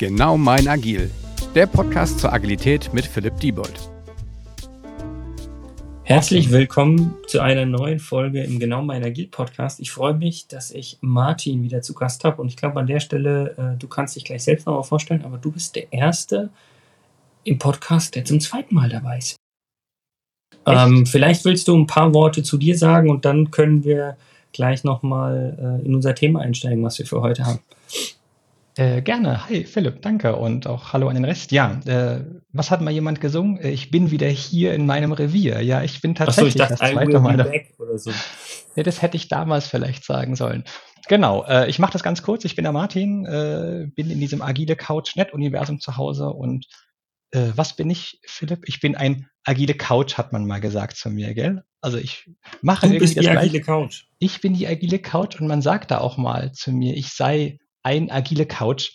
Genau mein Agil, der Podcast zur Agilität mit Philipp Diebold. Herzlich willkommen zu einer neuen Folge im Genau mein Agil Podcast. Ich freue mich, dass ich Martin wieder zu Gast habe und ich glaube an der Stelle, äh, du kannst dich gleich selbst nochmal vorstellen, aber du bist der Erste im Podcast, der zum zweiten Mal dabei ist. Ähm, vielleicht willst du ein paar Worte zu dir sagen und dann können wir gleich nochmal äh, in unser Thema einsteigen, was wir für heute haben. Äh, gerne. Hi Philipp, danke und auch hallo an den Rest. Ja, äh, was hat mal jemand gesungen? Äh, ich bin wieder hier in meinem Revier. Ja, ich bin tatsächlich so, ich dachte, das zweite Mal da. Oder so. Ja, das hätte ich damals vielleicht sagen sollen. Genau, äh, ich mache das ganz kurz. Ich bin der Martin, äh, bin in diesem agile Couch-Net-Universum zu Hause und äh, was bin ich, Philipp? Ich bin ein agile Couch, hat man mal gesagt zu mir, gell? Also ich mache du bist die agile Couch. Ich bin die agile Couch und man sagt da auch mal zu mir, ich sei ein agile Couch.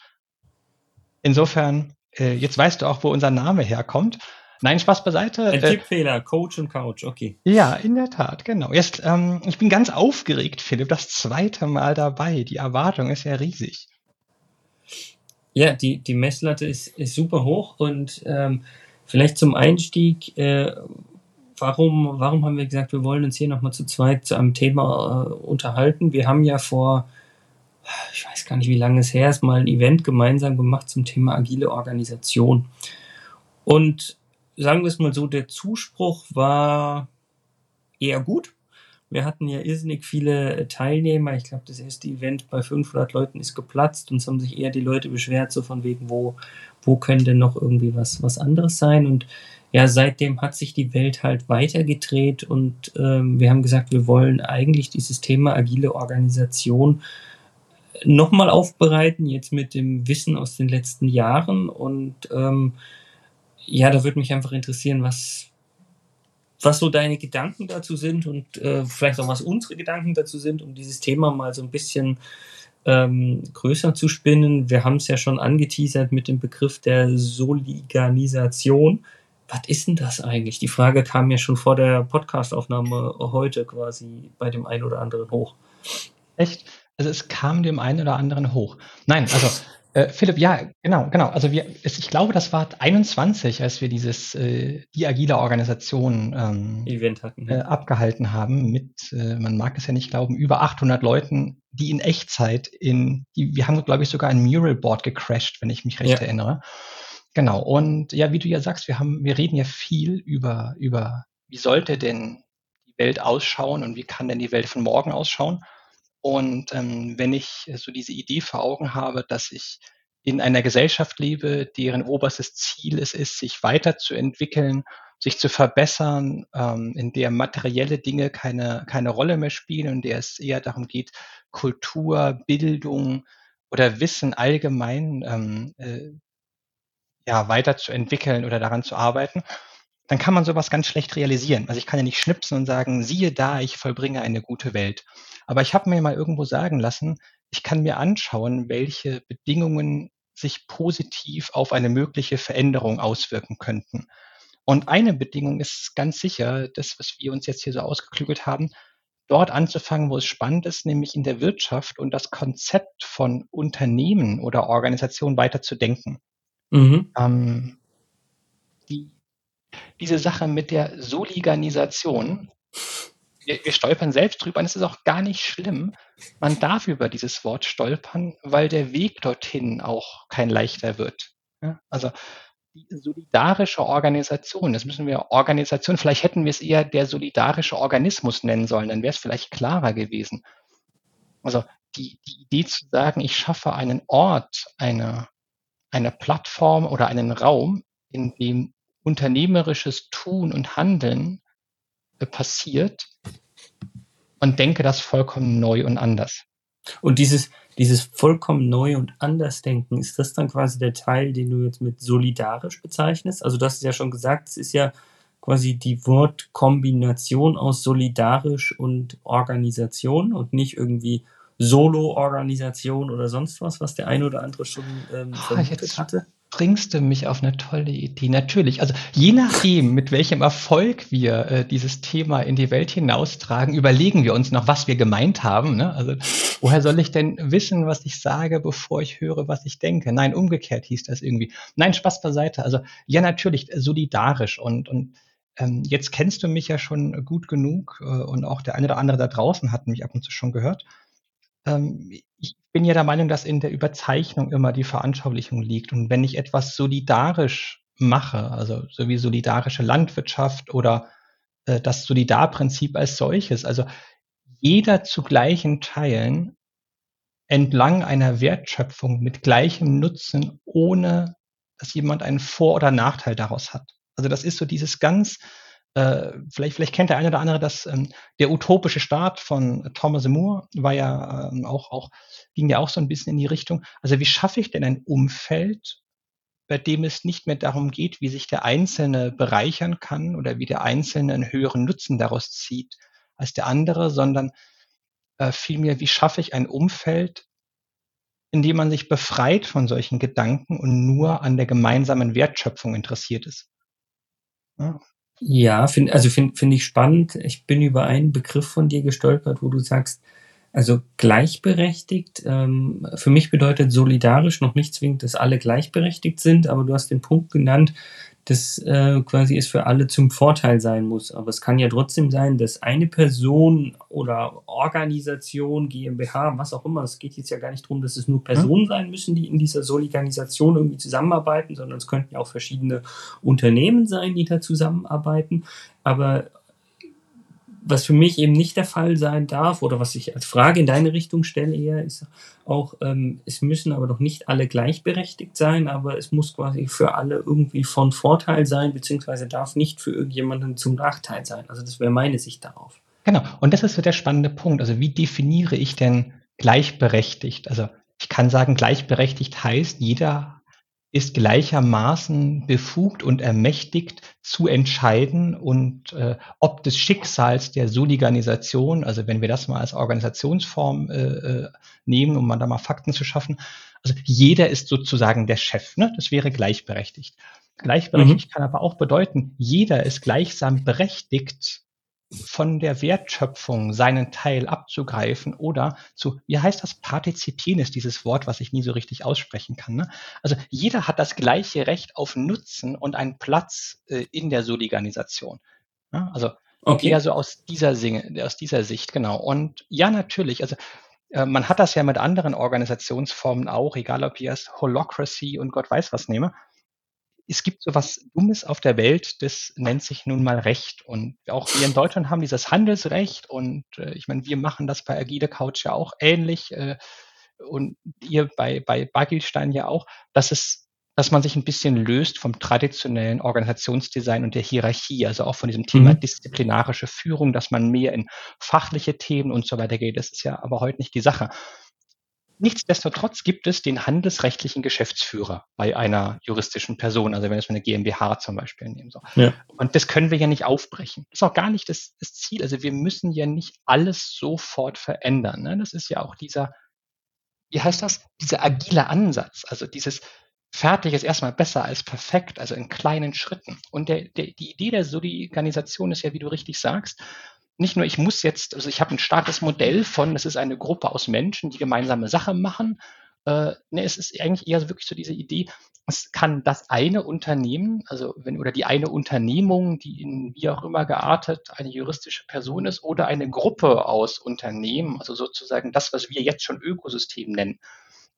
Insofern, äh, jetzt weißt du auch, wo unser Name herkommt. Nein, Spaß beiseite. Ein äh, Tippfehler, Coach und Couch, okay. Ja, in der Tat, genau. Jetzt, ähm, ich bin ganz aufgeregt, Philipp, das zweite Mal dabei. Die Erwartung ist ja riesig. Ja, die, die Messlatte ist, ist super hoch und ähm, vielleicht zum Einstieg, äh, warum, warum haben wir gesagt, wir wollen uns hier nochmal zu zweit zu einem Thema äh, unterhalten? Wir haben ja vor ich weiß gar nicht, wie lange es her ist, mal ein Event gemeinsam gemacht zum Thema agile Organisation. Und sagen wir es mal so, der Zuspruch war eher gut. Wir hatten ja irrsinnig viele Teilnehmer. Ich glaube, das erste Event bei 500 Leuten ist geplatzt und es haben sich eher die Leute beschwert, so von wegen, wo, wo könnte noch irgendwie was, was anderes sein. Und ja, seitdem hat sich die Welt halt weitergedreht und ähm, wir haben gesagt, wir wollen eigentlich dieses Thema agile Organisation nochmal aufbereiten, jetzt mit dem Wissen aus den letzten Jahren. Und ähm, ja, da würde mich einfach interessieren, was, was so deine Gedanken dazu sind und äh, vielleicht auch was unsere Gedanken dazu sind, um dieses Thema mal so ein bisschen ähm, größer zu spinnen. Wir haben es ja schon angeteasert mit dem Begriff der Soliganisation. Was ist denn das eigentlich? Die Frage kam ja schon vor der Podcastaufnahme heute quasi bei dem einen oder anderen hoch. Echt? Also es kam dem einen oder anderen hoch. Nein, also äh, Philipp, ja, genau, genau. Also wir, es, ich glaube, das war 21, als wir dieses äh, die agile Organisation ähm, Event hatten, äh, abgehalten haben mit, äh, man mag es ja nicht glauben, über 800 Leuten, die in Echtzeit in, die, wir haben glaube ich sogar ein Muralboard gecrashed, wenn ich mich recht ja. erinnere. Genau. Und ja, wie du ja sagst, wir haben, wir reden ja viel über über wie sollte denn die Welt ausschauen und wie kann denn die Welt von morgen ausschauen? Und ähm, wenn ich so diese Idee vor Augen habe, dass ich in einer Gesellschaft lebe, deren oberstes Ziel es ist, sich weiterzuentwickeln, sich zu verbessern, ähm, in der materielle Dinge keine, keine Rolle mehr spielen, in der es eher darum geht, Kultur, Bildung oder Wissen allgemein ähm, äh, ja, weiterzuentwickeln oder daran zu arbeiten, dann kann man sowas ganz schlecht realisieren. Also ich kann ja nicht schnipsen und sagen, siehe da, ich vollbringe eine gute Welt. Aber ich habe mir mal irgendwo sagen lassen, ich kann mir anschauen, welche Bedingungen sich positiv auf eine mögliche Veränderung auswirken könnten. Und eine Bedingung ist ganz sicher, das, was wir uns jetzt hier so ausgeklügelt haben, dort anzufangen, wo es spannend ist, nämlich in der Wirtschaft und das Konzept von Unternehmen oder Organisationen weiter zu denken. Mhm. Ähm, die, diese Sache mit der Soliganisation, wir, wir stolpern selbst drüber und es ist auch gar nicht schlimm. Man darf über dieses Wort stolpern, weil der Weg dorthin auch kein leichter wird. Ja? Also die solidarische Organisation, das müssen wir Organisation, vielleicht hätten wir es eher der solidarische Organismus nennen sollen, dann wäre es vielleicht klarer gewesen. Also die, die Idee zu sagen, ich schaffe einen Ort, eine, eine Plattform oder einen Raum, in dem unternehmerisches Tun und Handeln äh, passiert und denke das vollkommen neu und anders. Und dieses, dieses vollkommen neu und anders denken, ist das dann quasi der Teil, den du jetzt mit solidarisch bezeichnest? Also du hast es ja schon gesagt, es ist ja quasi die Wortkombination aus solidarisch und Organisation und nicht irgendwie Solo-Organisation oder sonst was, was der eine oder andere schon ähm, vermutet hatte. Bringst du mich auf eine tolle Idee. Natürlich, also je nachdem, mit welchem Erfolg wir äh, dieses Thema in die Welt hinaustragen, überlegen wir uns noch, was wir gemeint haben. Ne? Also woher soll ich denn wissen, was ich sage, bevor ich höre, was ich denke? Nein, umgekehrt hieß das irgendwie. Nein, Spaß beiseite. Also ja, natürlich solidarisch und und ähm, jetzt kennst du mich ja schon gut genug äh, und auch der eine oder andere da draußen hat mich ab und zu schon gehört. Ähm, ich bin ja der Meinung, dass in der Überzeichnung immer die Veranschaulichung liegt. Und wenn ich etwas solidarisch mache, also so wie solidarische Landwirtschaft oder äh, das Solidarprinzip als solches, also jeder zu gleichen Teilen entlang einer Wertschöpfung mit gleichem Nutzen, ohne dass jemand einen Vor- oder Nachteil daraus hat. Also das ist so dieses ganz äh, vielleicht, vielleicht kennt der eine oder andere das, ähm, der utopische Staat von Thomas Moore war ja ähm, auch, auch, ging ja auch so ein bisschen in die Richtung. Also wie schaffe ich denn ein Umfeld, bei dem es nicht mehr darum geht, wie sich der Einzelne bereichern kann oder wie der Einzelne einen höheren Nutzen daraus zieht als der andere, sondern äh, vielmehr, wie schaffe ich ein Umfeld, in dem man sich befreit von solchen Gedanken und nur an der gemeinsamen Wertschöpfung interessiert ist. Ja, find, also finde find ich spannend. Ich bin über einen Begriff von dir gestolpert, wo du sagst, also gleichberechtigt. Ähm, für mich bedeutet solidarisch noch nicht zwingend, dass alle gleichberechtigt sind, aber du hast den Punkt genannt, das äh, quasi es für alle zum Vorteil sein muss. Aber es kann ja trotzdem sein, dass eine Person oder Organisation, GmbH, was auch immer, es geht jetzt ja gar nicht darum, dass es nur Personen sein müssen, die in dieser Soliganisation irgendwie zusammenarbeiten, sondern es könnten ja auch verschiedene Unternehmen sein, die da zusammenarbeiten. Aber was für mich eben nicht der Fall sein darf oder was ich als Frage in deine Richtung stelle eher, ist auch, ähm, es müssen aber doch nicht alle gleichberechtigt sein, aber es muss quasi für alle irgendwie von Vorteil sein, beziehungsweise darf nicht für irgendjemanden zum Nachteil sein. Also das wäre meine Sicht darauf. Genau, und das ist so der spannende Punkt. Also wie definiere ich denn gleichberechtigt? Also ich kann sagen, gleichberechtigt heißt, jeder ist gleichermaßen befugt und ermächtigt zu entscheiden und äh, ob des Schicksals der Soliganisation, also wenn wir das mal als Organisationsform äh, äh, nehmen, um mal da mal Fakten zu schaffen, also jeder ist sozusagen der Chef, ne? das wäre gleichberechtigt. Gleichberechtigt mhm. kann aber auch bedeuten, jeder ist gleichsam berechtigt, von der Wertschöpfung seinen Teil abzugreifen oder zu, wie heißt das, partizipieren ist dieses Wort, was ich nie so richtig aussprechen kann. Ne? Also jeder hat das gleiche Recht auf Nutzen und einen Platz äh, in der Soliganisation. Ne? Also okay. eher so aus dieser, Singe, aus dieser Sicht, genau. Und ja, natürlich, also äh, man hat das ja mit anderen Organisationsformen auch, egal ob ich erst Holocracy und Gott weiß was nehme es gibt so was Dummes auf der Welt, das nennt sich nun mal Recht. Und auch wir in Deutschland haben dieses Handelsrecht und äh, ich meine, wir machen das bei Agile Couch ja auch ähnlich äh, und ihr bei, bei Bagilstein ja auch, dass es dass man sich ein bisschen löst vom traditionellen Organisationsdesign und der Hierarchie, also auch von diesem Thema mhm. disziplinarische Führung, dass man mehr in fachliche Themen und so weiter geht. Das ist ja aber heute nicht die Sache. Nichtsdestotrotz gibt es den handelsrechtlichen Geschäftsführer bei einer juristischen Person, also wenn wir eine GmbH zum Beispiel nehmen. So. Ja. Und das können wir ja nicht aufbrechen. Das ist auch gar nicht das, das Ziel. Also wir müssen ja nicht alles sofort verändern. Ne? Das ist ja auch dieser, wie heißt das? Dieser agile Ansatz. Also dieses fertig ist erstmal besser als perfekt, also in kleinen Schritten. Und der, der, die Idee der Soli-Organisation ist ja, wie du richtig sagst, nicht nur, ich muss jetzt, also ich habe ein starkes Modell von, es ist eine Gruppe aus Menschen, die gemeinsame Sache machen. Äh, ne, es ist eigentlich eher wirklich so diese Idee, es kann das eine Unternehmen, also wenn oder die eine Unternehmung, die in wie auch immer geartet eine juristische Person ist, oder eine Gruppe aus Unternehmen, also sozusagen das, was wir jetzt schon Ökosystem nennen.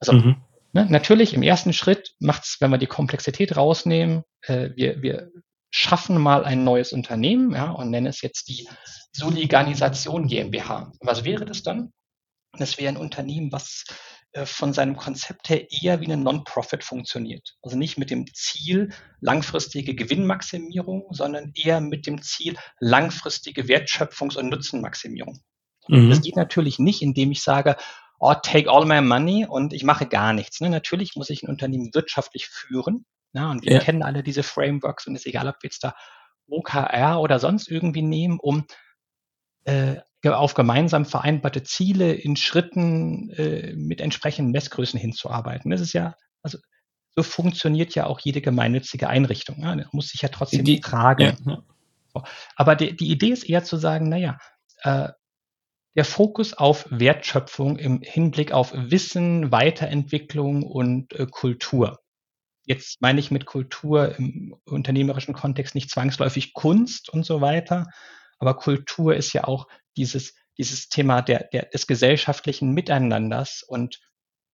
Also mhm. ne, natürlich im ersten Schritt macht es, wenn wir die Komplexität rausnehmen, äh, wir, wir schaffen mal ein neues Unternehmen ja, und nennen es jetzt die Soliganisation GmbH. Was wäre das dann? Das wäre ein Unternehmen, was äh, von seinem Konzept her eher wie eine Non-Profit funktioniert. Also nicht mit dem Ziel langfristige Gewinnmaximierung, sondern eher mit dem Ziel langfristige Wertschöpfungs- und Nutzenmaximierung. Mhm. Das geht natürlich nicht, indem ich sage, oh, take all my money und ich mache gar nichts. Ne? Natürlich muss ich ein Unternehmen wirtschaftlich führen. Ja, und wir ja. kennen alle diese Frameworks und es ist egal, ob wir jetzt da OKR oder sonst irgendwie nehmen, um äh, auf gemeinsam vereinbarte Ziele in Schritten äh, mit entsprechenden Messgrößen hinzuarbeiten. Das ist ja, also so funktioniert ja auch jede gemeinnützige Einrichtung. Ja, muss sich ja trotzdem Die- tragen. Ja, ja. Aber die, die Idee ist eher zu sagen, naja, äh, der Fokus auf Wertschöpfung im Hinblick auf Wissen, Weiterentwicklung und äh, Kultur. Jetzt meine ich mit Kultur im unternehmerischen Kontext nicht zwangsläufig Kunst und so weiter, aber Kultur ist ja auch dieses, dieses Thema der, der, des gesellschaftlichen Miteinanders und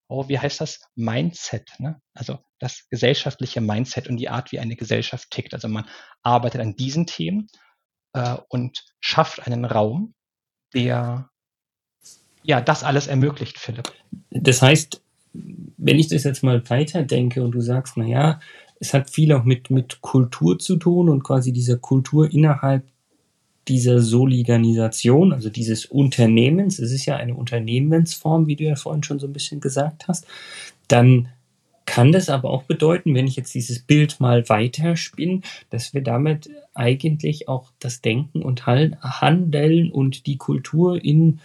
oh, wie heißt das? Mindset, ne? Also das gesellschaftliche Mindset und die Art, wie eine Gesellschaft tickt. Also man arbeitet an diesen Themen äh, und schafft einen Raum, der ja das alles ermöglicht, Philipp. Das heißt, wenn ich das jetzt mal weiterdenke und du sagst, na ja, es hat viel auch mit, mit Kultur zu tun und quasi dieser Kultur innerhalb dieser Soliganisation, also dieses Unternehmens, es ist ja eine Unternehmensform, wie du ja vorhin schon so ein bisschen gesagt hast, dann kann das aber auch bedeuten, wenn ich jetzt dieses Bild mal weiterspinne, dass wir damit eigentlich auch das Denken und Handeln und die Kultur in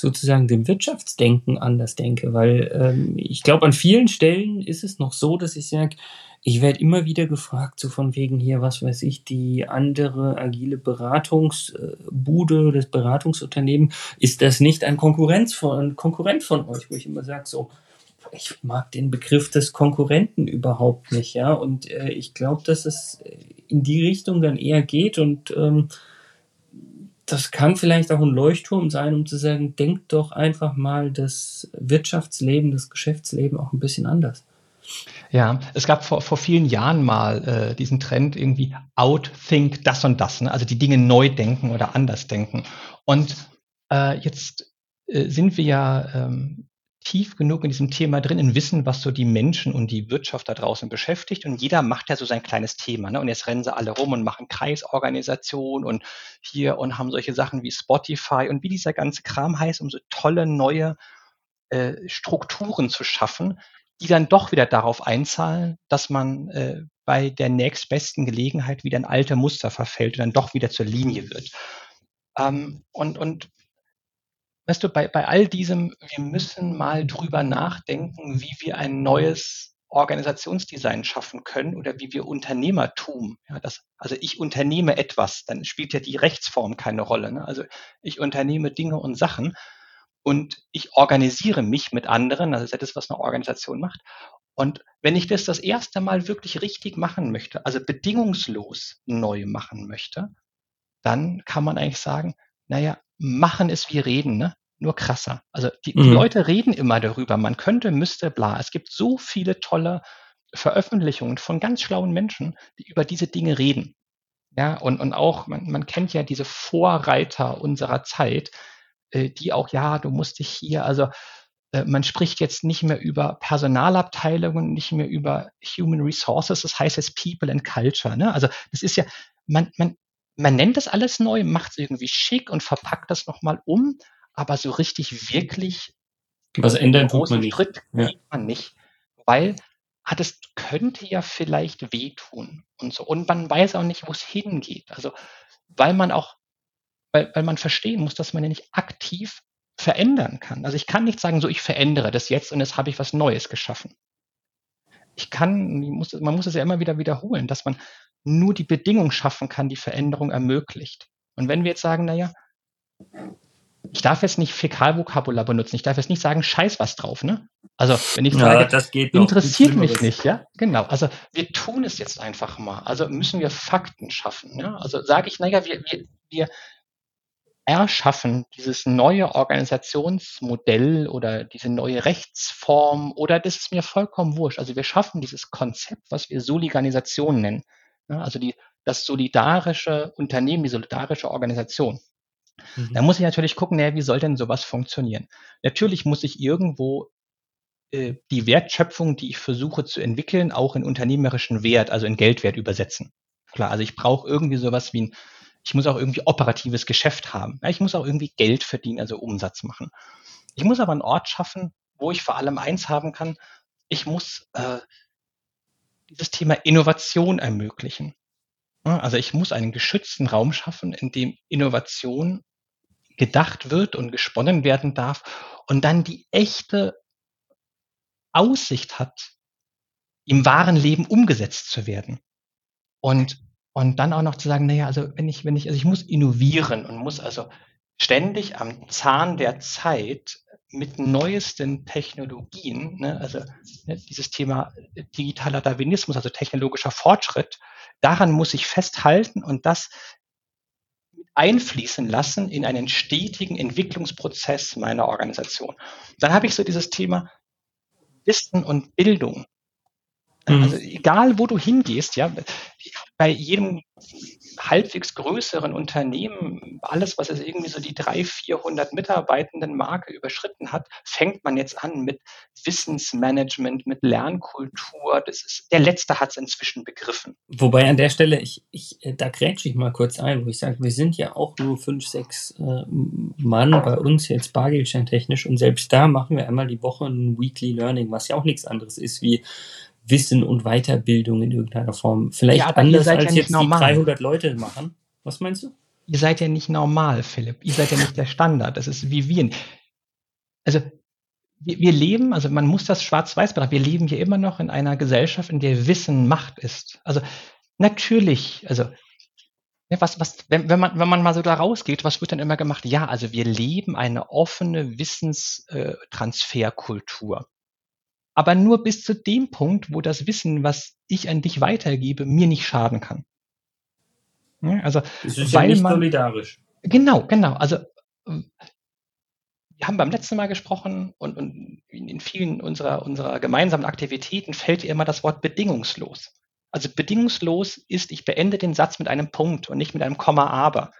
sozusagen dem Wirtschaftsdenken anders denke, weil ähm, ich glaube, an vielen Stellen ist es noch so, dass ich sage, ich werde immer wieder gefragt, so von wegen hier, was weiß ich, die andere agile Beratungsbude, das Beratungsunternehmen, ist das nicht ein Konkurrenz von, ein Konkurrent von euch, wo ich immer sage, so, ich mag den Begriff des Konkurrenten überhaupt nicht, ja, und äh, ich glaube, dass es in die Richtung dann eher geht und ähm, das kann vielleicht auch ein Leuchtturm sein, um zu sagen, denkt doch einfach mal das Wirtschaftsleben, das Geschäftsleben auch ein bisschen anders. Ja, es gab vor, vor vielen Jahren mal äh, diesen Trend irgendwie outthink das und das, ne? also die Dinge neu denken oder anders denken. Und äh, jetzt äh, sind wir ja ähm, tief genug in diesem Thema drin, in Wissen, was so die Menschen und die Wirtschaft da draußen beschäftigt. Und jeder macht ja so sein kleines Thema. Ne? Und jetzt rennen sie alle rum und machen Kreisorganisation und hier und haben solche Sachen wie Spotify und wie dieser ganze Kram heißt, um so tolle neue äh, Strukturen zu schaffen, die dann doch wieder darauf einzahlen, dass man äh, bei der nächstbesten Gelegenheit wieder in alte Muster verfällt und dann doch wieder zur Linie wird. Ähm, und, und weißt du, bei, bei all diesem, wir müssen mal drüber nachdenken, wie wir ein neues Organisationsdesign schaffen können oder wie wir Unternehmertum, ja, das, also ich unternehme etwas, dann spielt ja die Rechtsform keine Rolle. Ne? Also ich unternehme Dinge und Sachen und ich organisiere mich mit anderen, also das ist das, was eine Organisation macht. Und wenn ich das das erste Mal wirklich richtig machen möchte, also bedingungslos neu machen möchte, dann kann man eigentlich sagen, naja, machen ist wie reden, ne? nur krasser. Also die, die Mhm. Leute reden immer darüber, man könnte, müsste, bla. Es gibt so viele tolle Veröffentlichungen von ganz schlauen Menschen, die über diese Dinge reden. Ja, und, und auch, man, man kennt ja diese Vorreiter unserer Zeit, äh, die auch, ja, du musst dich hier, also äh, man spricht jetzt nicht mehr über Personalabteilungen, nicht mehr über Human Resources, das heißt jetzt People and Culture. Ne? Also das ist ja, man, man, man nennt das alles neu, macht es irgendwie schick und verpackt das nochmal um, aber so richtig wirklich Was ändern tut großen man nicht. Schritt Ja. geht man nicht, weil ah, das könnte ja vielleicht wehtun und so. Und man weiß auch nicht, wo es hingeht. Also weil man auch, weil, weil man verstehen muss, dass man ja nicht aktiv verändern kann. Also ich kann nicht sagen, so ich verändere das jetzt und jetzt habe ich was Neues geschaffen. Ich kann, muss, man muss es ja immer wieder wiederholen, dass man nur die Bedingung schaffen kann, die Veränderung ermöglicht. Und wenn wir jetzt sagen, naja, ich darf jetzt nicht Fäkalvokabular benutzen, ich darf jetzt nicht sagen, scheiß was drauf, ne? Also, wenn ich sage, das geht noch. interessiert mich nicht, ja? Genau. Also wir tun es jetzt einfach mal. Also müssen wir Fakten schaffen. Ja? Also sage ich, naja, wir, wir, wir erschaffen dieses neue Organisationsmodell oder diese neue Rechtsform oder das ist mir vollkommen wurscht. Also wir schaffen dieses Konzept, was wir Soliganisation nennen. Ja? Also die, das solidarische Unternehmen, die solidarische Organisation. Mhm. Da muss ich natürlich gucken, naja, wie soll denn sowas funktionieren? Natürlich muss ich irgendwo äh, die Wertschöpfung, die ich versuche zu entwickeln, auch in unternehmerischen Wert, also in Geldwert übersetzen. Klar, also ich brauche irgendwie sowas wie ein, ich muss auch irgendwie operatives Geschäft haben. Ja, ich muss auch irgendwie Geld verdienen, also Umsatz machen. Ich muss aber einen Ort schaffen, wo ich vor allem eins haben kann. Ich muss äh, dieses Thema Innovation ermöglichen. Also ich muss einen geschützten Raum schaffen, in dem Innovation gedacht wird und gesponnen werden darf und dann die echte Aussicht hat, im wahren Leben umgesetzt zu werden. Und, und dann auch noch zu sagen, naja, also wenn ich, wenn ich, also ich muss innovieren und muss also ständig am Zahn der Zeit mit neuesten Technologien, ne, also ne, dieses Thema digitaler Darwinismus, also technologischer Fortschritt, daran muss ich festhalten und das einfließen lassen in einen stetigen Entwicklungsprozess meiner Organisation. Dann habe ich so dieses Thema Wissen und Bildung. Mhm. Also egal, wo du hingehst, ja, bei jedem halbwegs größeren Unternehmen, alles, was es irgendwie so die 300, 400 Mitarbeitenden Marke überschritten hat, fängt man jetzt an mit Wissensmanagement, mit Lernkultur. Das ist, der Letzte hat es inzwischen begriffen. Wobei an der Stelle, ich, ich, da grätsche ich mal kurz ein, wo ich sage, wir sind ja auch nur fünf, sechs äh, Mann bei uns jetzt bargeldscheintechnisch und selbst da machen wir einmal die Woche ein Weekly Learning, was ja auch nichts anderes ist wie Wissen und Weiterbildung in irgendeiner Form. Vielleicht ja, anders als ja jetzt normal. die 300 Leute machen. Was meinst du? Ihr seid ja nicht normal, Philipp. Ihr seid ja nicht der Standard. Das ist wie wir. Also wir, wir leben, also man muss das schwarz-weiß betrachten, wir leben hier immer noch in einer Gesellschaft, in der Wissen Macht ist. Also natürlich, also was, was, wenn, wenn, man, wenn man mal so da rausgeht, was wird dann immer gemacht? Ja, also wir leben eine offene Wissenstransferkultur aber nur bis zu dem Punkt, wo das Wissen, was ich an dich weitergebe, mir nicht schaden kann. Ja, also, das ist weil ja nicht man, solidarisch. Genau, genau. Also, wir haben beim letzten Mal gesprochen und, und in vielen unserer, unserer gemeinsamen Aktivitäten fällt immer das Wort bedingungslos. Also bedingungslos ist, ich beende den Satz mit einem Punkt und nicht mit einem Komma aber.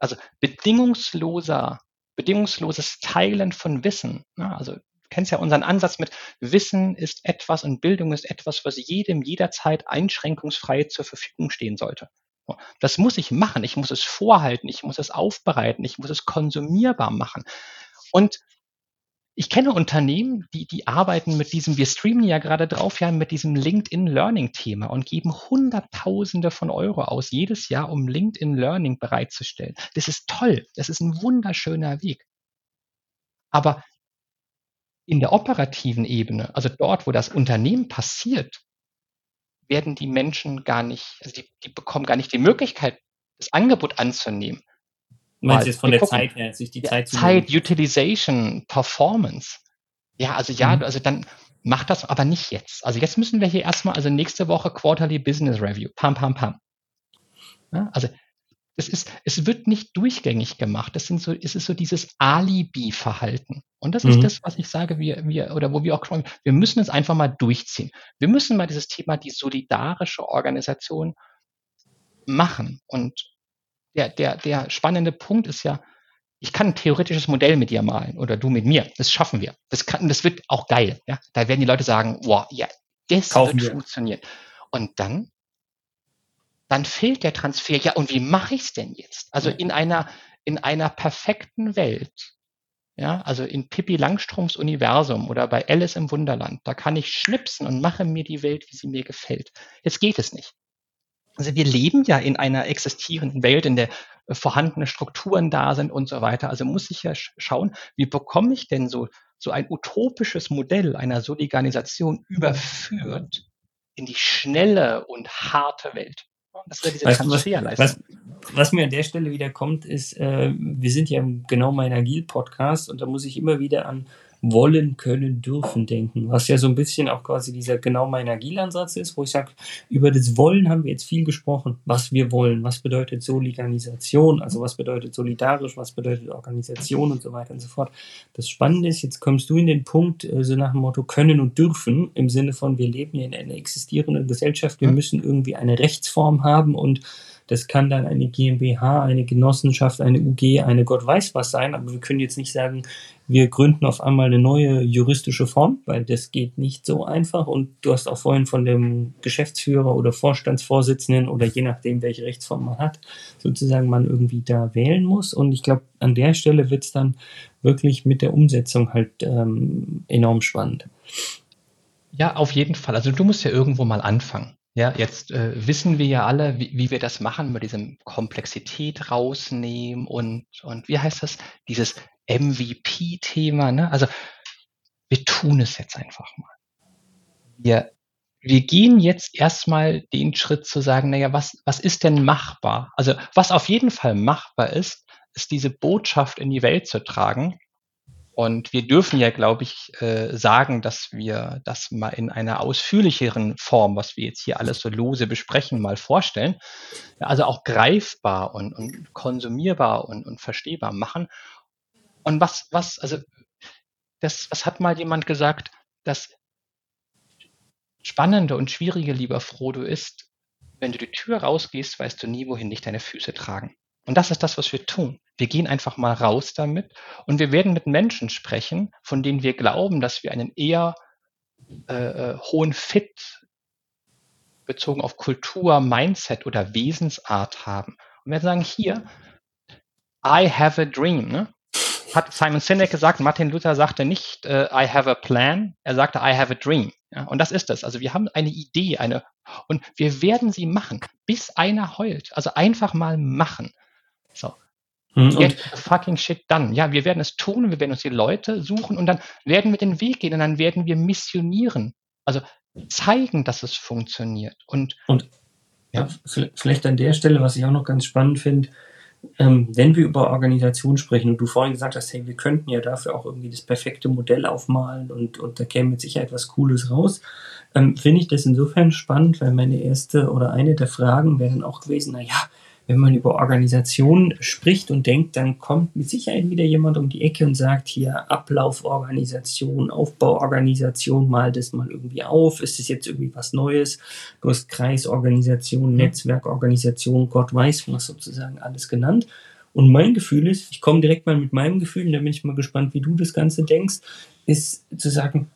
Also bedingungsloser, bedingungsloses Teilen von Wissen. Ja, also kennst ja unseren Ansatz mit Wissen ist etwas und Bildung ist etwas, was jedem jederzeit einschränkungsfrei zur Verfügung stehen sollte. Das muss ich machen. Ich muss es vorhalten. Ich muss es aufbereiten. Ich muss es konsumierbar machen. Und ich kenne Unternehmen, die, die arbeiten mit diesem, wir streamen ja gerade drauf, ja, mit diesem LinkedIn Learning Thema und geben Hunderttausende von Euro aus jedes Jahr, um LinkedIn Learning bereitzustellen. Das ist toll. Das ist ein wunderschöner Weg. Aber in der operativen Ebene, also dort, wo das Unternehmen passiert, werden die Menschen gar nicht, also die, die bekommen gar nicht die Möglichkeit, das Angebot anzunehmen. Du meinst jetzt von der gucken, Zeit her, sich die ja, Zeit zu Zeit. Utilization, Performance. Ja, also ja, mhm. also dann macht das aber nicht jetzt. Also jetzt müssen wir hier erstmal, also nächste Woche Quarterly Business Review. Pam, pam, pam. Ja, also es ist, es wird nicht durchgängig gemacht. Das sind so, es ist so dieses Alibi-Verhalten. Und das mhm. ist das, was ich sage, wir, wir, oder wo wir auch schon, wir müssen es einfach mal durchziehen. Wir müssen mal dieses Thema, die solidarische Organisation machen. Und der, der, der spannende Punkt ist ja, ich kann ein theoretisches Modell mit dir malen oder du mit mir. Das schaffen wir. Das kann, das wird auch geil. Ja, da werden die Leute sagen, wow, ja, das Kaufen wird wir. funktionieren. Und dann dann fehlt der Transfer. Ja, und wie mache ich es denn jetzt? Also in einer, in einer perfekten Welt, ja, also in Pippi Langstroms Universum oder bei Alice im Wunderland, da kann ich schnipsen und mache mir die Welt, wie sie mir gefällt. Jetzt geht es nicht. Also wir leben ja in einer existierenden Welt, in der vorhandene Strukturen da sind und so weiter. Also muss ich ja schauen, wie bekomme ich denn so, so ein utopisches Modell einer Soliganisation überführt in die schnelle und harte Welt. Das wäre diese weißt Transferleistung. Was, was, mir an der Stelle wieder kommt, ist, äh, wir sind ja genau mein Agil-Podcast und da muss ich immer wieder an wollen, können, dürfen denken, was ja so ein bisschen auch quasi dieser genau mein Agilansatz ist, wo ich sage, über das Wollen haben wir jetzt viel gesprochen, was wir wollen, was bedeutet Solidarisation, also was bedeutet solidarisch, was bedeutet Organisation und so weiter und so fort. Das Spannende ist, jetzt kommst du in den Punkt, äh, so nach dem Motto können und dürfen, im Sinne von, wir leben hier in einer existierenden Gesellschaft, wir müssen irgendwie eine Rechtsform haben und das kann dann eine GmbH, eine Genossenschaft, eine UG, eine Gott weiß was sein, aber wir können jetzt nicht sagen, wir gründen auf einmal eine neue juristische Form, weil das geht nicht so einfach. Und du hast auch vorhin von dem Geschäftsführer oder Vorstandsvorsitzenden oder je nachdem, welche Rechtsform man hat, sozusagen man irgendwie da wählen muss. Und ich glaube, an der Stelle wird es dann wirklich mit der Umsetzung halt ähm, enorm spannend. Ja, auf jeden Fall. Also du musst ja irgendwo mal anfangen. Ja, jetzt äh, wissen wir ja alle, wie, wie wir das machen, mit diesem Komplexität rausnehmen und, und wie heißt das, dieses MVP-Thema. Ne? Also wir tun es jetzt einfach mal. Wir wir gehen jetzt erstmal den Schritt zu sagen, naja, was, was ist denn machbar? Also was auf jeden Fall machbar ist, ist diese Botschaft in die Welt zu tragen. Und wir dürfen ja, glaube ich, äh, sagen, dass wir das mal in einer ausführlicheren Form, was wir jetzt hier alles so lose besprechen, mal vorstellen. Also auch greifbar und, und konsumierbar und, und verstehbar machen. Und was, was, also das, was hat mal jemand gesagt, das Spannende und Schwierige, lieber Frodo, ist, wenn du die Tür rausgehst, weißt du nie, wohin dich deine Füße tragen. Und das ist das, was wir tun. Wir gehen einfach mal raus damit und wir werden mit Menschen sprechen, von denen wir glauben, dass wir einen eher äh, äh, hohen Fit bezogen auf Kultur, Mindset oder Wesensart haben. Und wir sagen hier, I have a dream. Ne? Hat Simon Sinek gesagt, Martin Luther sagte nicht, äh, I have a plan, er sagte, I have a dream. Ja, und das ist es. Also wir haben eine Idee, eine, und wir werden sie machen, bis einer heult. Also einfach mal machen. So. Hm, Get fucking shit done. Ja, wir werden es tun, wir werden uns die Leute suchen und dann werden wir den Weg gehen und dann werden wir missionieren. Also zeigen, dass es funktioniert. Und, und ja. vielleicht an der Stelle, was ich auch noch ganz spannend finde, ähm, wenn wir über Organisation sprechen und du vorhin gesagt hast, hey, wir könnten ja dafür auch irgendwie das perfekte Modell aufmalen und, und da käme mit Sicherheit was Cooles raus, ähm, finde ich das insofern spannend, weil meine erste oder eine der Fragen wäre dann auch gewesen, naja, wenn man über Organisation spricht und denkt, dann kommt mit Sicherheit wieder jemand um die Ecke und sagt hier Ablauforganisation, Aufbauorganisation, mal das mal irgendwie auf. Ist das jetzt irgendwie was Neues? Du hast Kreisorganisation, mhm. Netzwerkorganisation, Gott weiß was sozusagen alles genannt. Und mein Gefühl ist, ich komme direkt mal mit meinem Gefühl, und da bin ich mal gespannt, wie du das Ganze denkst, ist zu sagen,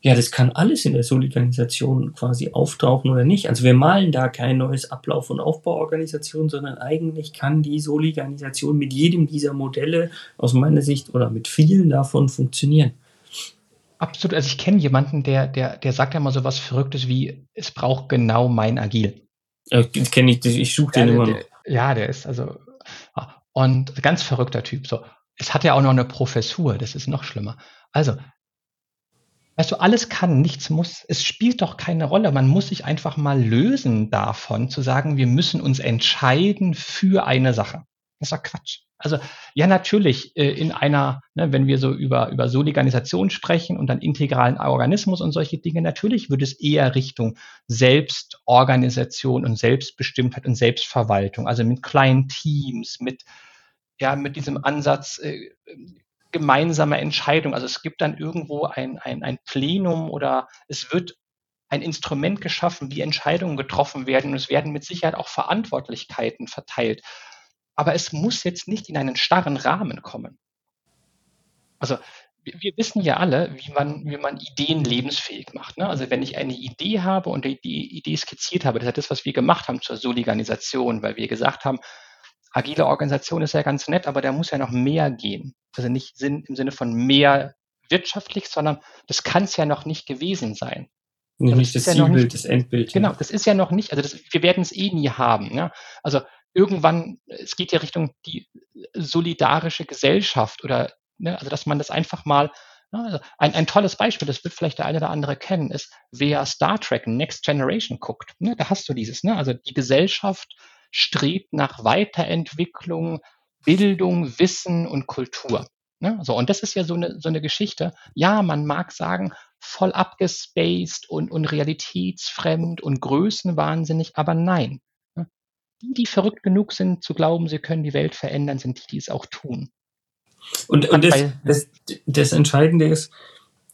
ja, das kann alles in der Solidarganisation quasi auftauchen oder nicht. Also wir malen da kein neues Ablauf- und Aufbauorganisation, sondern eigentlich kann die Solidarganisation mit jedem dieser Modelle aus meiner Sicht oder mit vielen davon funktionieren. Absolut. Also ich kenne jemanden, der, der, der sagt ja mal so was Verrücktes wie, es braucht genau mein Agil. Ja, kenne ich, ich suche den ja, immer noch. Ja, der ist also, und ganz verrückter Typ. So. Es hat ja auch noch eine Professur, das ist noch schlimmer. Also, Weißt du, alles kann, nichts muss. Es spielt doch keine Rolle. Man muss sich einfach mal lösen davon, zu sagen, wir müssen uns entscheiden für eine Sache. Das ist doch Quatsch. Also ja, natürlich äh, in einer, ne, wenn wir so über, über Soliganisation sprechen und dann integralen Organismus und solche Dinge, natürlich wird es eher Richtung Selbstorganisation und Selbstbestimmtheit und Selbstverwaltung, also mit kleinen Teams, mit ja, mit diesem Ansatz, äh, gemeinsame Entscheidung. Also es gibt dann irgendwo ein, ein, ein Plenum oder es wird ein Instrument geschaffen, wie Entscheidungen getroffen werden und es werden mit Sicherheit auch Verantwortlichkeiten verteilt. Aber es muss jetzt nicht in einen starren Rahmen kommen. Also wir, wir wissen ja alle, wie man, wie man Ideen lebensfähig macht. Ne? Also wenn ich eine Idee habe und die, die Idee skizziert habe, das ist das, was wir gemacht haben zur Soliganisation, weil wir gesagt haben, agile Organisation ist ja ganz nett, aber da muss ja noch mehr gehen. Also nicht Sinn, im Sinne von mehr wirtschaftlich, sondern das kann es ja noch nicht gewesen sein. Nee, nicht das, das Zielbild, ja das Endbild. Genau, das ist ja noch nicht, also das, wir werden es eh nie haben. Ja? Also irgendwann, es geht ja Richtung die solidarische Gesellschaft oder, ne, also dass man das einfach mal, ne, also ein, ein tolles Beispiel, das wird vielleicht der eine oder andere kennen, ist, wer Star Trek Next Generation guckt. Ne, da hast du dieses, ne, also die Gesellschaft strebt nach Weiterentwicklung, Bildung, Wissen und Kultur. Ne? So, und das ist ja so eine, so eine Geschichte. Ja, man mag sagen, voll abgespaced und, und realitätsfremd und größenwahnsinnig, aber nein. Ne? Die, die verrückt genug sind, zu glauben, sie können die Welt verändern, sind die, die es auch tun. Und, und das, das, das Entscheidende ist,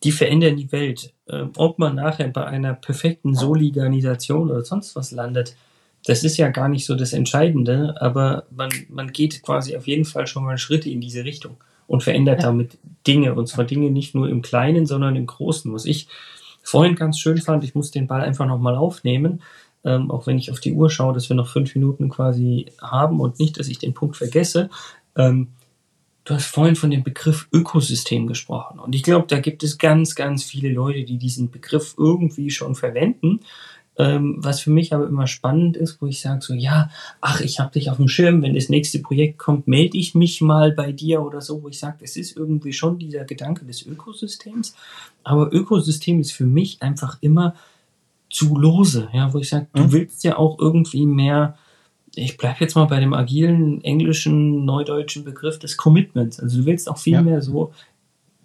die verändern die Welt. Ähm, ob man nachher bei einer perfekten Soliganisation oder sonst was landet, das ist ja gar nicht so das Entscheidende, aber man, man geht quasi auf jeden Fall schon mal Schritte in diese Richtung und verändert ja. damit Dinge. Und zwar Dinge nicht nur im Kleinen, sondern im Großen. Was ich vorhin ganz schön fand, ich muss den Ball einfach nochmal aufnehmen, ähm, auch wenn ich auf die Uhr schaue, dass wir noch fünf Minuten quasi haben und nicht, dass ich den Punkt vergesse. Ähm, du hast vorhin von dem Begriff Ökosystem gesprochen. Und ich glaube, da gibt es ganz, ganz viele Leute, die diesen Begriff irgendwie schon verwenden. Ähm, was für mich aber immer spannend ist, wo ich sage so, ja, ach, ich habe dich auf dem Schirm, wenn das nächste Projekt kommt, melde ich mich mal bei dir oder so, wo ich sage, es ist irgendwie schon dieser Gedanke des Ökosystems. Aber Ökosystem ist für mich einfach immer zu lose, ja, wo ich sage, du Mhm. willst ja auch irgendwie mehr, ich bleibe jetzt mal bei dem agilen englischen, neudeutschen Begriff des Commitments. Also du willst auch viel Ja. mehr so,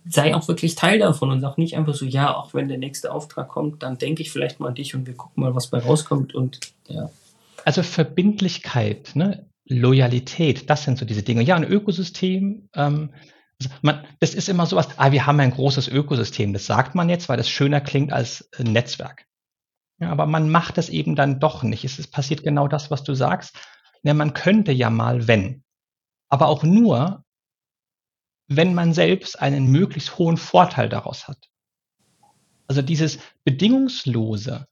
sei auch wirklich Teil davon und sag nicht einfach so, ja, auch wenn der nächste Auftrag kommt, dann denke ich vielleicht mal an dich und wir gucken mal, was bei rauskommt und ja. Also Verbindlichkeit, ne? Loyalität, das sind so diese Dinge. Ja, ein Ökosystem, ähm, also man, das ist immer sowas, ah, wir haben ein großes Ökosystem, das sagt man jetzt, weil das schöner klingt als ein Netzwerk. Ja, aber man macht es eben dann doch nicht. Es passiert genau das, was du sagst. Ja, man könnte ja mal, wenn. Aber auch nur, wenn man selbst einen möglichst hohen Vorteil daraus hat. Also dieses bedingungslose,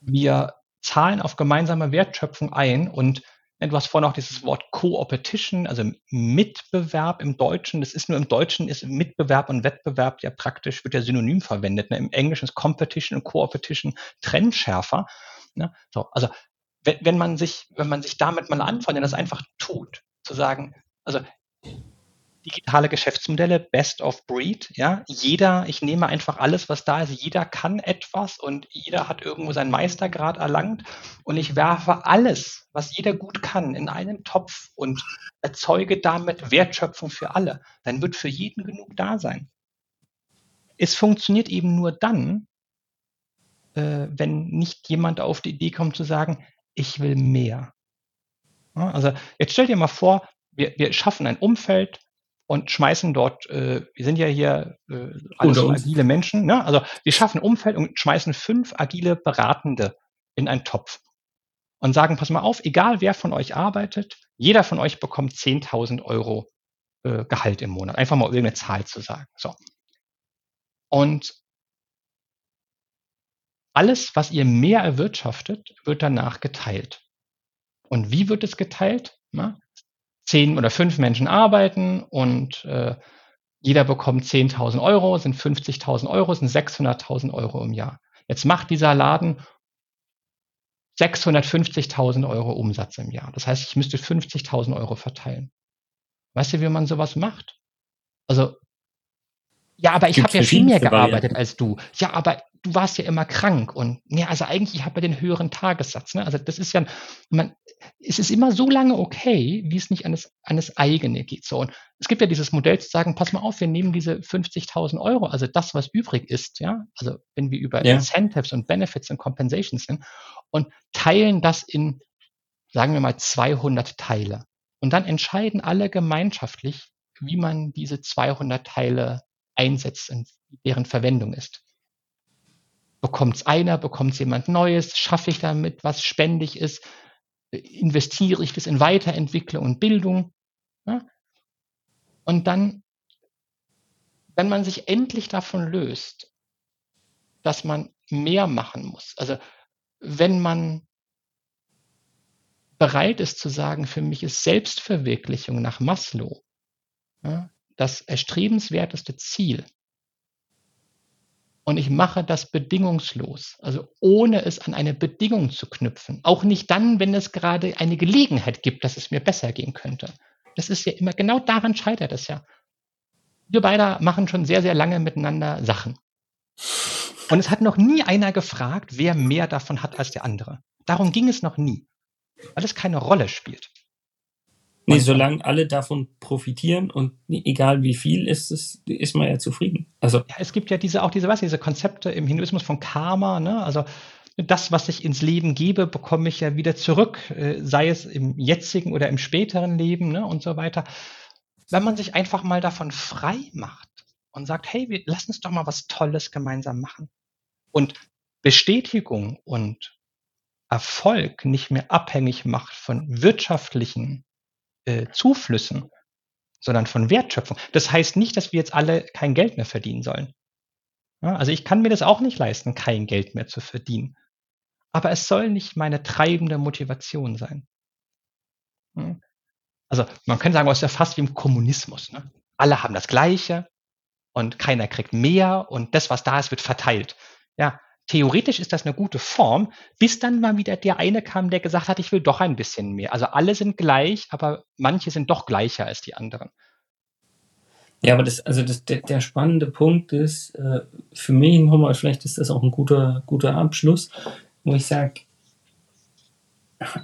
wir zahlen auf gemeinsame Wertschöpfung ein und du hast vorhin auch dieses Wort Co-Opetition, also Mitbewerb im Deutschen. Das ist nur im Deutschen ist Mitbewerb und Wettbewerb ja praktisch, wird ja synonym verwendet. Ne? Im Englischen ist Competition und Co-Opetition trennschärfer. Ne? So, also wenn, wenn man sich, wenn man sich damit mal anfängt, das einfach tut, zu sagen, also digitale Geschäftsmodelle, Best of Breed, ja. Jeder, ich nehme einfach alles, was da ist, jeder kann etwas und jeder hat irgendwo seinen Meistergrad erlangt und ich werfe alles, was jeder gut kann, in einen Topf und erzeuge damit Wertschöpfung für alle. Dann wird für jeden genug da sein. Es funktioniert eben nur dann, äh, wenn nicht jemand auf die Idee kommt zu sagen, ich will mehr. Also jetzt stell dir mal vor, wir, wir schaffen ein Umfeld, und schmeißen dort, äh, wir sind ja hier äh, alles so agile Menschen, ne? also wir schaffen ein Umfeld und schmeißen fünf agile Beratende in einen Topf und sagen, pass mal auf, egal wer von euch arbeitet, jeder von euch bekommt 10.000 Euro äh, Gehalt im Monat. Einfach mal irgendeine Zahl zu sagen. So. Und alles, was ihr mehr erwirtschaftet, wird danach geteilt. Und wie wird es geteilt? Na? Zehn oder fünf Menschen arbeiten und äh, jeder bekommt 10.000 Euro, sind 50.000 Euro, sind 600.000 Euro im Jahr. Jetzt macht dieser Laden 650.000 Euro Umsatz im Jahr. Das heißt, ich müsste 50.000 Euro verteilen. Weißt du, wie man sowas macht? Also, ja, aber ich habe ja viel mehr gearbeitet Varianten. als du. Ja, aber du warst ja immer krank und ja, also eigentlich ich habe ja den höheren Tagessatz. Ne? Also das ist ja, man, es ist immer so lange okay, wie es nicht an das, an das eigene geht. So, und es gibt ja dieses Modell zu sagen, pass mal auf, wir nehmen diese 50.000 Euro, also das, was übrig ist, ja, also wenn wir über ja. Incentives und Benefits und Compensations sind und teilen das in, sagen wir mal, 200 Teile. Und dann entscheiden alle gemeinschaftlich, wie man diese 200 Teile einsetzt und deren Verwendung ist bekommt es einer, bekommt es jemand Neues, schaffe ich damit was, spende ich es, investiere ich das in Weiterentwicklung und Bildung. Ja? Und dann, wenn man sich endlich davon löst, dass man mehr machen muss, also wenn man bereit ist zu sagen, für mich ist Selbstverwirklichung nach Maslow ja, das erstrebenswerteste Ziel, und ich mache das bedingungslos, also ohne es an eine Bedingung zu knüpfen. Auch nicht dann, wenn es gerade eine Gelegenheit gibt, dass es mir besser gehen könnte. Das ist ja immer, genau daran scheitert es ja. Wir beide machen schon sehr, sehr lange miteinander Sachen. Und es hat noch nie einer gefragt, wer mehr davon hat als der andere. Darum ging es noch nie, weil es keine Rolle spielt. Nee, solange alle davon profitieren und egal wie viel ist es, ist man ja zufrieden. Also ja, es gibt ja diese auch diese was diese Konzepte im Hinduismus von Karma, ne? Also das, was ich ins Leben gebe, bekomme ich ja wieder zurück, äh, sei es im jetzigen oder im späteren Leben, ne? Und so weiter. Wenn man sich einfach mal davon frei macht und sagt, hey, wir, lass uns doch mal was Tolles gemeinsam machen und Bestätigung und Erfolg nicht mehr abhängig macht von wirtschaftlichen äh, Zuflüssen, sondern von Wertschöpfung. Das heißt nicht, dass wir jetzt alle kein Geld mehr verdienen sollen. Ja, also ich kann mir das auch nicht leisten, kein Geld mehr zu verdienen. Aber es soll nicht meine treibende Motivation sein. Ja. Also man könnte sagen, es ist ja fast wie im Kommunismus. Ne? Alle haben das Gleiche und keiner kriegt mehr und das, was da ist, wird verteilt. Ja, theoretisch ist das eine gute Form, bis dann mal wieder der eine kam, der gesagt hat, ich will doch ein bisschen mehr. Also alle sind gleich, aber manche sind doch gleicher als die anderen. Ja, aber das, also das, der, der spannende Punkt ist, äh, für mich nochmal, vielleicht ist das auch ein guter, guter Abschluss, wo ich sage,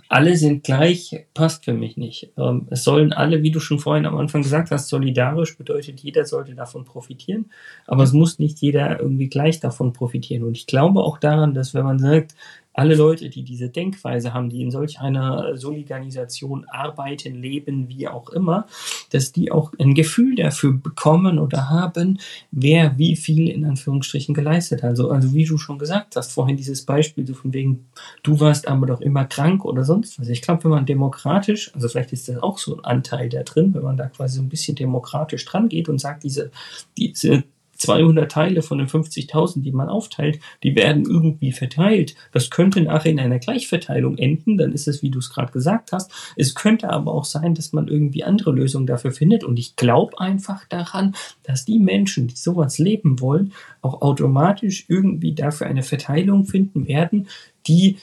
alle sind gleich, passt für mich nicht. Ähm, es sollen alle, wie du schon vorhin am Anfang gesagt hast, solidarisch bedeutet, jeder sollte davon profitieren, aber es muss nicht jeder irgendwie gleich davon profitieren. Und ich glaube auch daran, dass wenn man sagt, alle Leute, die diese Denkweise haben, die in solch einer Solidarisation arbeiten, leben, wie auch immer, dass die auch ein Gefühl dafür bekommen oder haben, wer wie viel in Anführungsstrichen geleistet hat. Also, also wie du schon gesagt hast, vorhin dieses Beispiel, so von wegen, du warst aber doch immer krank oder sonst was. Ich glaube, wenn man demokratisch, also vielleicht ist das auch so ein Anteil da drin, wenn man da quasi so ein bisschen demokratisch dran geht und sagt, diese, diese 200 Teile von den 50.000, die man aufteilt, die werden irgendwie verteilt. Das könnte nachher in einer Gleichverteilung enden, dann ist es, wie du es gerade gesagt hast. Es könnte aber auch sein, dass man irgendwie andere Lösungen dafür findet. Und ich glaube einfach daran, dass die Menschen, die sowas leben wollen, auch automatisch irgendwie dafür eine Verteilung finden werden, die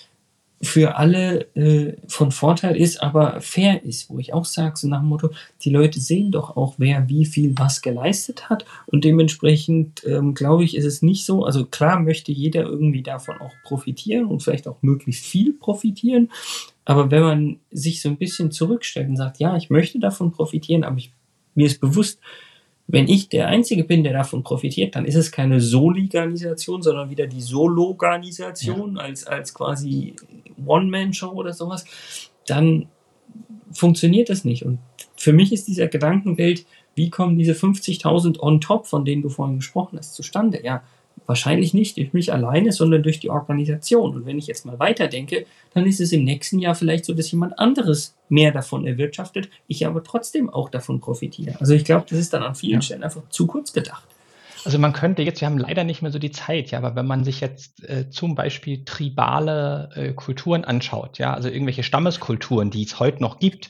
für alle äh, von Vorteil ist, aber fair ist, wo ich auch sage, so nach dem Motto, die Leute sehen doch auch, wer wie viel was geleistet hat. Und dementsprechend ähm, glaube ich, ist es nicht so, also klar möchte jeder irgendwie davon auch profitieren und vielleicht auch möglichst viel profitieren, aber wenn man sich so ein bisschen zurückstellt und sagt, ja, ich möchte davon profitieren, aber ich, mir ist bewusst, wenn ich der Einzige bin, der davon profitiert, dann ist es keine Soliganisation, sondern wieder die Sologanisation ja. als, als quasi One-Man-Show oder sowas. Dann funktioniert das nicht. Und für mich ist dieser Gedankenwelt, wie kommen diese 50.000 on top, von denen du vorhin gesprochen hast, zustande? Ja, Wahrscheinlich nicht durch mich alleine, sondern durch die Organisation. Und wenn ich jetzt mal weiterdenke, dann ist es im nächsten Jahr vielleicht so, dass jemand anderes mehr davon erwirtschaftet, ich aber trotzdem auch davon profitiere. Also ich glaube, das ist dann an vielen ja. Stellen einfach zu kurz gedacht. Also man könnte jetzt, wir haben leider nicht mehr so die Zeit, ja, aber wenn man sich jetzt äh, zum Beispiel tribale äh, Kulturen anschaut, ja, also irgendwelche Stammeskulturen, die es heute noch gibt,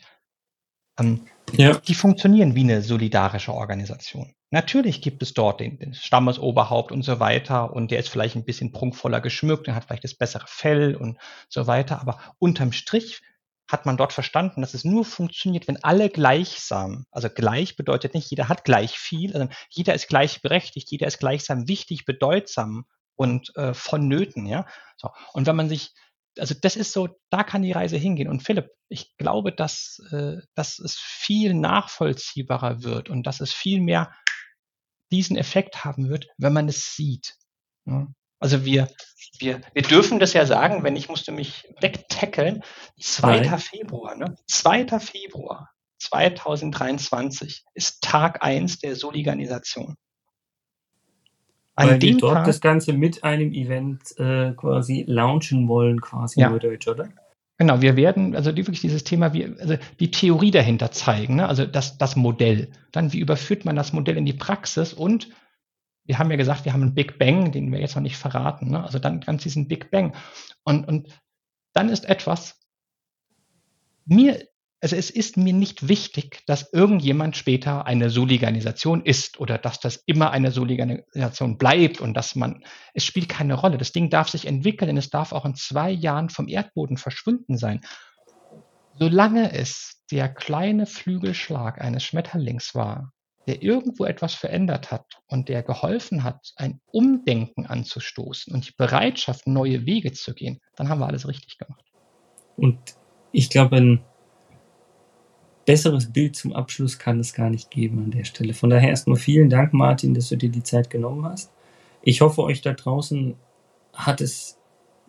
ähm, ja. die funktionieren wie eine solidarische Organisation. Natürlich gibt es dort den, den Stammesoberhaupt und so weiter und der ist vielleicht ein bisschen prunkvoller geschmückt, der hat vielleicht das bessere Fell und so weiter, aber unterm Strich hat man dort verstanden, dass es nur funktioniert, wenn alle gleichsam, also gleich bedeutet nicht, jeder hat gleich viel, also jeder ist gleichberechtigt, jeder ist gleichsam wichtig, bedeutsam und äh, vonnöten, ja. So. Und wenn man sich, also das ist so, da kann die Reise hingehen. Und Philipp, ich glaube, dass, äh, dass es viel nachvollziehbarer wird und dass es viel mehr diesen Effekt haben wird, wenn man es sieht. Ja. Also wir, wir, wir dürfen das ja sagen, wenn ich musste mich wegtackeln, 2. Nein. Februar, ne? 2. Februar 2023 ist Tag 1 der Soliganisation. An Weil die dort Tag, das Ganze mit einem Event äh, quasi launchen wollen, quasi ja. Deutsch, oder? Genau, wir werden also wirklich dieses Thema, wie, also die Theorie dahinter zeigen, ne? also das, das Modell. Dann, wie überführt man das Modell in die Praxis und wir haben ja gesagt, wir haben einen Big Bang, den wir jetzt noch nicht verraten. Ne? Also dann ganz diesen Big Bang. Und, und dann ist etwas, mir also es ist mir nicht wichtig, dass irgendjemand später eine Soliganisation ist oder dass das immer eine Soliganisation bleibt und dass man, es spielt keine Rolle. Das Ding darf sich entwickeln und es darf auch in zwei Jahren vom Erdboden verschwunden sein. Solange es der kleine Flügelschlag eines Schmetterlings war, der irgendwo etwas verändert hat und der geholfen hat, ein Umdenken anzustoßen und die Bereitschaft, neue Wege zu gehen, dann haben wir alles richtig gemacht. Und ich glaube, ein besseres Bild zum Abschluss kann es gar nicht geben an der Stelle. Von daher erstmal vielen Dank, Martin, dass du dir die Zeit genommen hast. Ich hoffe, euch da draußen hat es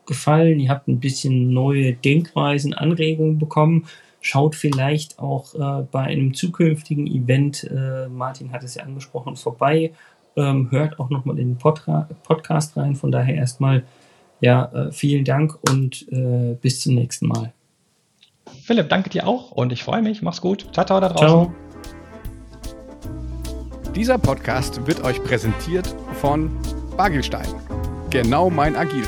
gefallen. Ihr habt ein bisschen neue Denkweisen, Anregungen bekommen. Schaut vielleicht auch äh, bei einem zukünftigen Event, äh, Martin hat es ja angesprochen, vorbei. Ähm, hört auch nochmal in den Podra Podcast rein. Von daher erstmal ja, äh, vielen Dank und äh, bis zum nächsten Mal. Philipp, danke dir auch und ich freue mich. Mach's gut. Ciao, ciao da draußen. Ciao. Dieser Podcast wird euch präsentiert von Bagelstein. Genau mein Agil.